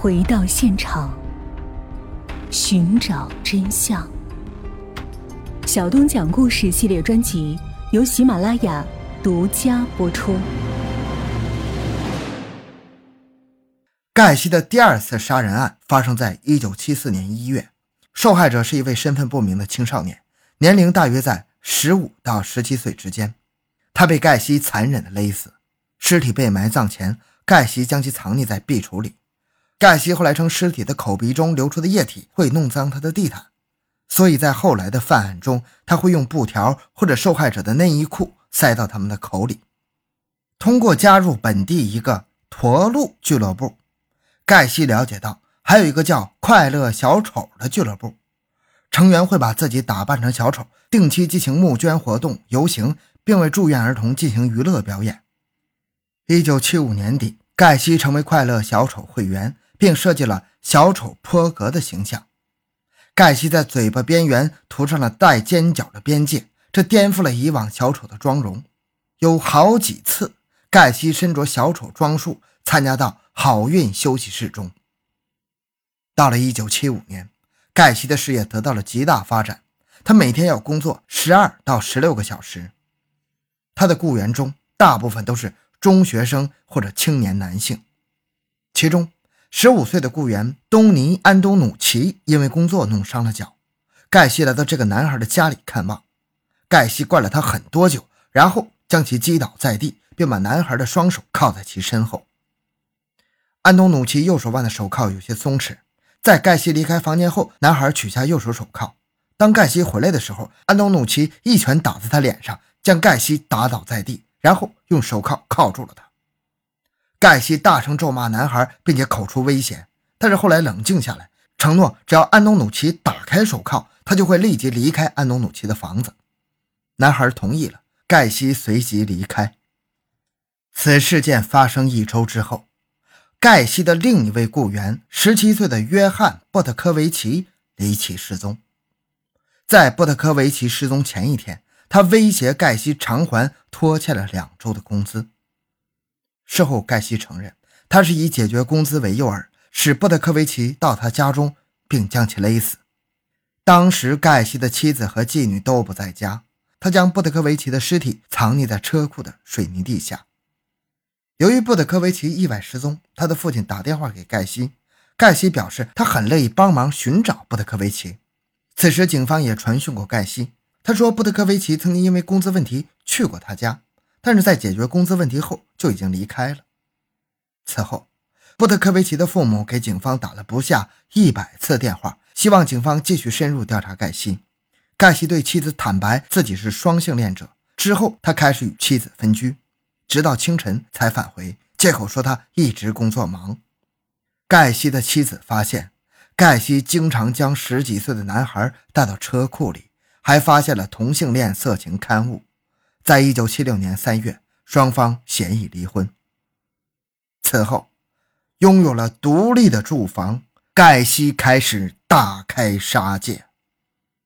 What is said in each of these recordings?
回到现场，寻找真相。小东讲故事系列专辑由喜马拉雅独家播出。盖西的第二次杀人案发生在一九七四年一月，受害者是一位身份不明的青少年，年龄大约在十五到十七岁之间。他被盖西残忍的勒死，尸体被埋葬前，盖西将其藏匿在壁橱里。盖西后来称，尸体的口鼻中流出的液体会弄脏他的地毯。所以在后来的犯案中，他会用布条或者受害者的内衣裤塞到他们的口里。通过加入本地一个驼鹿俱乐部，盖西了解到还有一个叫“快乐小丑”的俱乐部，成员会把自己打扮成小丑，定期进行募捐活动、游行，并为住院儿童进行娱乐表演。一九七五年底，盖西成为快乐小丑会员，并设计了小丑坡格的形象。盖西在嘴巴边缘涂上了带尖角的边界，这颠覆了以往小丑的妆容。有好几次，盖西身着小丑装束参加到好运休息室中。到了1975年，盖西的事业得到了极大发展，他每天要工作12到16个小时。他的雇员中大部分都是中学生或者青年男性，其中。十五岁的雇员东尼·安东努奇因为工作弄伤了脚，盖西来到这个男孩的家里看望。盖西灌了他很多酒，然后将其击倒在地，并把男孩的双手铐在其身后。安东努奇右手腕的手铐有些松弛，在盖西离开房间后，男孩取下右手手铐。当盖西回来的时候，安东努奇一拳打在他脸上，将盖西打倒在地，然后用手铐铐住了他。盖西大声咒骂男孩，并且口出威胁，但是后来冷静下来，承诺只要安东努奇打开手铐，他就会立即离开安东努奇的房子。男孩同意了，盖西随即离开。此事件发生一周之后，盖西的另一位雇员，十七岁的约翰·波特科维奇离奇失踪。在波特科维奇失踪前一天，他威胁盖西偿还拖欠了两周的工资。事后，盖西承认，他是以解决工资为诱饵，使布特科维奇到他家中，并将其勒死。当时，盖西的妻子和妓女都不在家，他将布特科维奇的尸体藏匿在车库的水泥地下。由于布德科维奇意外失踪，他的父亲打电话给盖西，盖西表示他很乐意帮忙寻找布德科维奇。此时，警方也传讯过盖西，他说布德科维奇曾经因为工资问题去过他家。但是在解决工资问题后就已经离开了。此后，布特科维奇的父母给警方打了不下一百次电话，希望警方继续深入调查盖西。盖西对妻子坦白自己是双性恋者，之后他开始与妻子分居，直到清晨才返回，借口说他一直工作忙。盖西的妻子发现，盖西经常将十几岁的男孩带到车库里，还发现了同性恋色情刊物。在一九七六年三月，双方协议离婚。此后，拥有了独立的住房，盖西开始大开杀戒。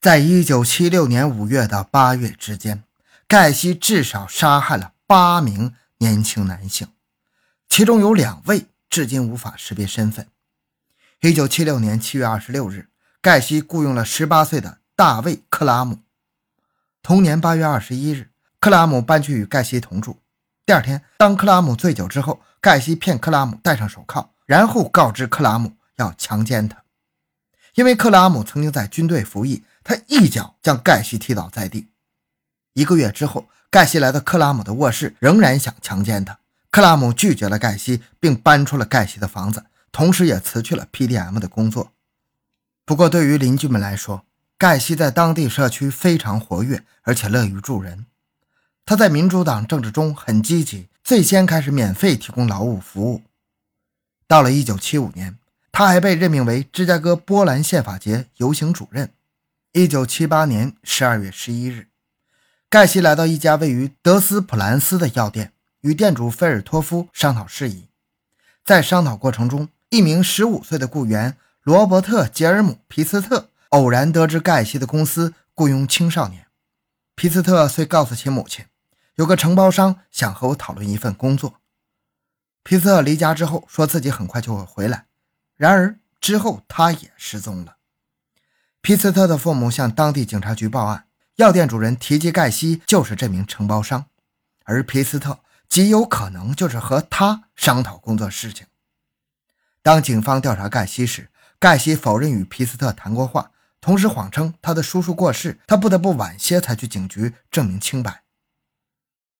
在一九七六年五月到八月之间，盖西至少杀害了八名年轻男性，其中有两位至今无法识别身份。一九七六年七月二十六日，盖西雇佣了十八岁的大卫·克拉姆。同年八月二十一日。克拉姆搬去与盖西同住。第二天，当克拉姆醉酒之后，盖西骗克拉姆戴上手铐，然后告知克拉姆要强奸他。因为克拉姆曾经在军队服役，他一脚将盖西踢倒在地。一个月之后，盖西来到克拉姆的卧室，仍然想强奸他。克拉姆拒绝了盖西，并搬出了盖西的房子，同时也辞去了 PDM 的工作。不过，对于邻居们来说，盖西在当地社区非常活跃，而且乐于助人。他在民主党政治中很积极，最先开始免费提供劳务服务。到了1975年，他还被任命为芝加哥波兰宪法节游行主任。1978年12月11日，盖西来到一家位于德斯普兰斯的药店，与店主菲尔托夫商讨事宜。在商讨过程中，一名15岁的雇员罗伯特·杰尔姆·皮斯特偶然得知盖西的公司雇佣青少年。皮斯特遂告诉其母亲。有个承包商想和我讨论一份工作。皮斯特离家之后，说自己很快就会回来，然而之后他也失踪了。皮斯特的父母向当地警察局报案，药店主人提及盖西就是这名承包商，而皮斯特极有可能就是和他商讨工作事情。当警方调查盖西时，盖西否认与皮斯特谈过话，同时谎称他的叔叔过世，他不得不晚些才去警局证明清白。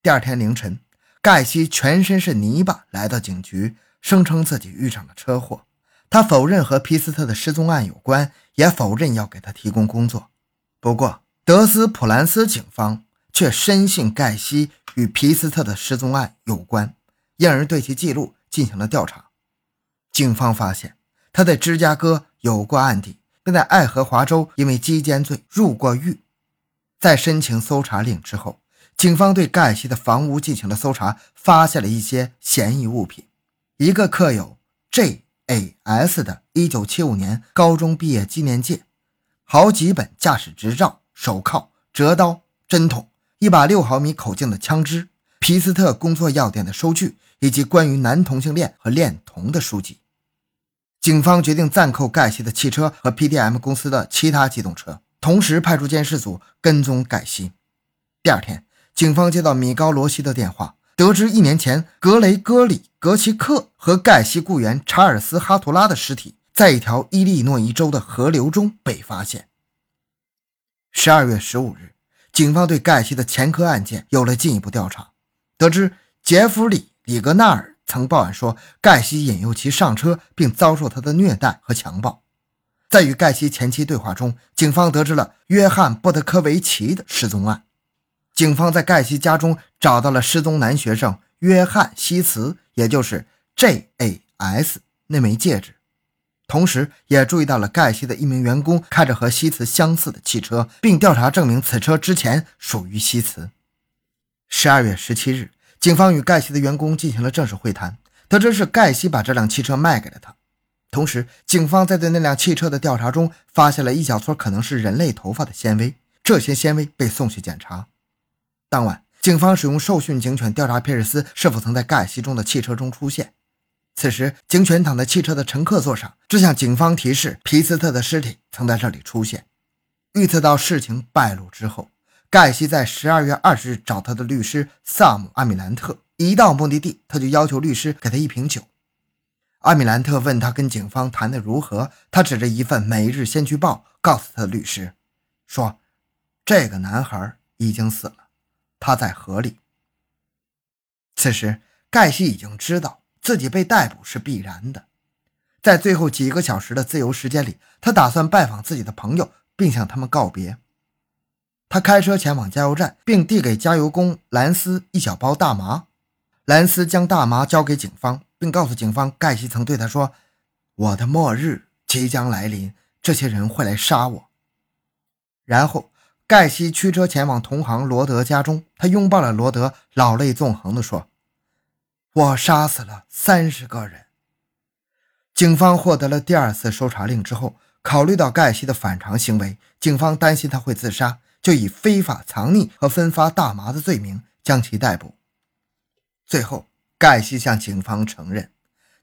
第二天凌晨，盖西全身是泥巴来到警局，声称自己遇上了车祸。他否认和皮斯特的失踪案有关，也否认要给他提供工作。不过，德斯普兰斯警方却深信盖西与皮斯特的失踪案有关，因而对其记录进行了调查。警方发现他在芝加哥有过案底，并在爱荷华州因为击奸罪入过狱。在申请搜查令之后，警方对盖西的房屋进行了搜查，发现了一些嫌疑物品：一个刻有 J。A.S. 的1975年高中毕业纪念戒，好几本驾驶执照、手铐、折刀、针筒，一把六毫米口径的枪支，皮斯特工作药店的收据，以及关于男同性恋和恋童的书籍。警方决定暂扣盖西的汽车和 P.D.M 公司的其他机动车，同时派出监视组跟踪盖西。第二天，警方接到米高罗西的电话。得知一年前格雷戈里·格奇克和盖西雇员查尔斯·哈图拉的尸体在一条伊利诺伊州的河流中被发现。十二月十五日，警方对盖西的前科案件有了进一步调查，得知杰弗里·里格纳尔曾报案说盖西引诱其上车，并遭受他的虐待和强暴。在与盖西前妻对话中，警方得知了约翰·布德科维奇的失踪案。警方在盖西家中找到了失踪男学生约翰希茨，也就是 J.A.S. 那枚戒指，同时也注意到了盖西的一名员工开着和希茨相似的汽车，并调查证明此车之前属于希茨。十二月十七日，警方与盖西的员工进行了正式会谈，得知是盖西把这辆汽车卖给了他。同时，警方在对那辆汽车的调查中发现了一小撮可能是人类头发的纤维，这些纤维被送去检查。当晚，警方使用受训警犬调查皮尔斯是否曾在盖西中的汽车中出现。此时，警犬躺在汽车的乘客座上，这向警方提示皮斯特的尸体曾在这里出现。预测到事情败露之后，盖西在十二月二十日找他的律师萨姆·阿米兰特。一到目的地，他就要求律师给他一瓶酒。阿米兰特问他跟警方谈得如何，他指着一份《每日先驱报》，告诉他的律师说：“这个男孩已经死了。”他在河里。此时，盖西已经知道自己被逮捕是必然的。在最后几个小时的自由时间里，他打算拜访自己的朋友，并向他们告别。他开车前往加油站，并递给加油工兰斯一小包大麻。兰斯将大麻交给警方，并告诉警方，盖西曾对他说：“我的末日即将来临，这些人会来杀我。”然后。盖西驱车前往同行罗德家中，他拥抱了罗德，老泪纵横地说：“我杀死了三十个人。”警方获得了第二次搜查令之后，考虑到盖西的反常行为，警方担心他会自杀，就以非法藏匿和分发大麻的罪名将其逮捕。最后，盖西向警方承认，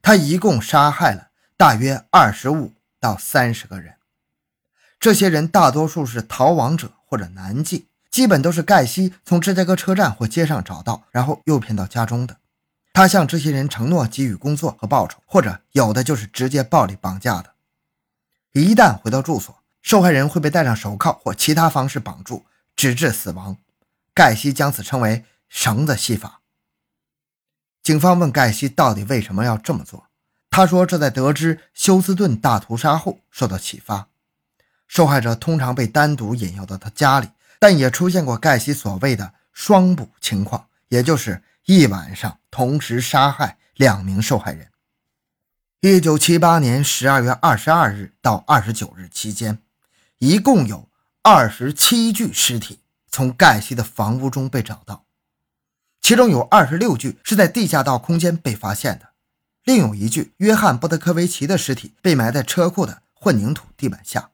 他一共杀害了大约二十五到三十个人，这些人大多数是逃亡者。或者男妓，基本都是盖西从芝加哥车站或街上找到，然后诱骗到家中的。他向这些人承诺给予工作和报酬，或者有的就是直接暴力绑架的。一旦回到住所，受害人会被戴上手铐或其他方式绑住，直至死亡。盖西将此称为“绳子戏法”。警方问盖西到底为什么要这么做，他说这在得知休斯顿大屠杀后受到启发。受害者通常被单独引诱到他家里，但也出现过盖西所谓的“双捕”情况，也就是一晚上同时杀害两名受害人。一九七八年十二月二十二日到二十九日期间，一共有二十七具尸体从盖西的房屋中被找到，其中有二十六具是在地下道空间被发现的，另有一具约翰·波德科维奇的尸体被埋在车库的混凝土地板下。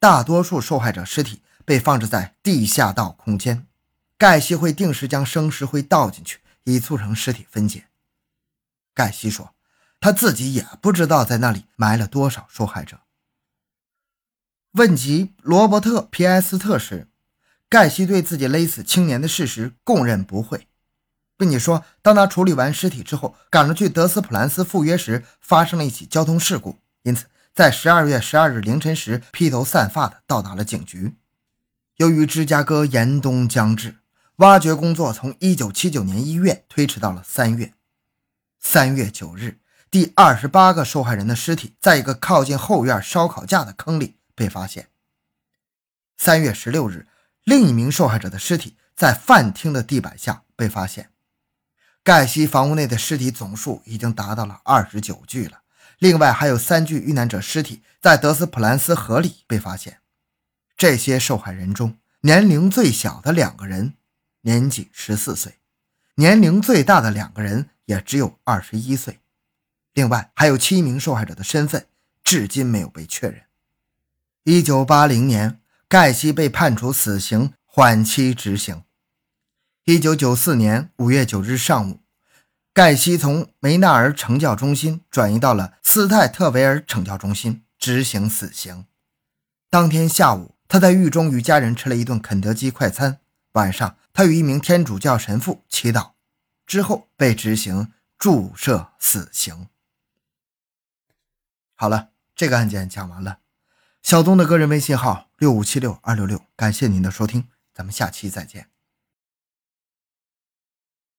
大多数受害者尸体被放置在地下道空间，盖西会定时将生石灰倒进去，以促成尸体分解。盖西说，他自己也不知道在那里埋了多少受害者。问及罗伯特·皮埃斯特时，盖西对自己勒死青年的事实供认不讳，并且说，当他处理完尸体之后，赶着去德斯普兰斯赴约时，发生了一起交通事故，因此在十二月十二日凌晨时披头散发的到达了警局。由于芝加哥严冬将至，挖掘工作从一九七九年一月推迟到了三月。三月九日，第二十八个受害人的尸体在一个靠近后院烧烤架的坑里。被发现。三月十六日，另一名受害者的尸体在饭厅的地板下被发现。盖西房屋内的尸体总数已经达到了二十九具了。另外还有三具遇难者尸体在德斯普兰斯河里被发现。这些受害人中，年龄最小的两个人年仅十四岁，年龄最大的两个人也只有二十一岁。另外还有七名受害者的身份至今没有被确认。一九八零年，盖西被判处死刑，缓期执行。一九九四年五月九日上午，盖西从梅纳尔惩教中心转移到了斯泰特维尔惩教中心执行死刑。当天下午，他在狱中与家人吃了一顿肯德基快餐。晚上，他与一名天主教神父祈祷，之后被执行注射死刑。好了，这个案件讲完了。小东的个人微信号六五七六二六六，感谢您的收听，咱们下期再见。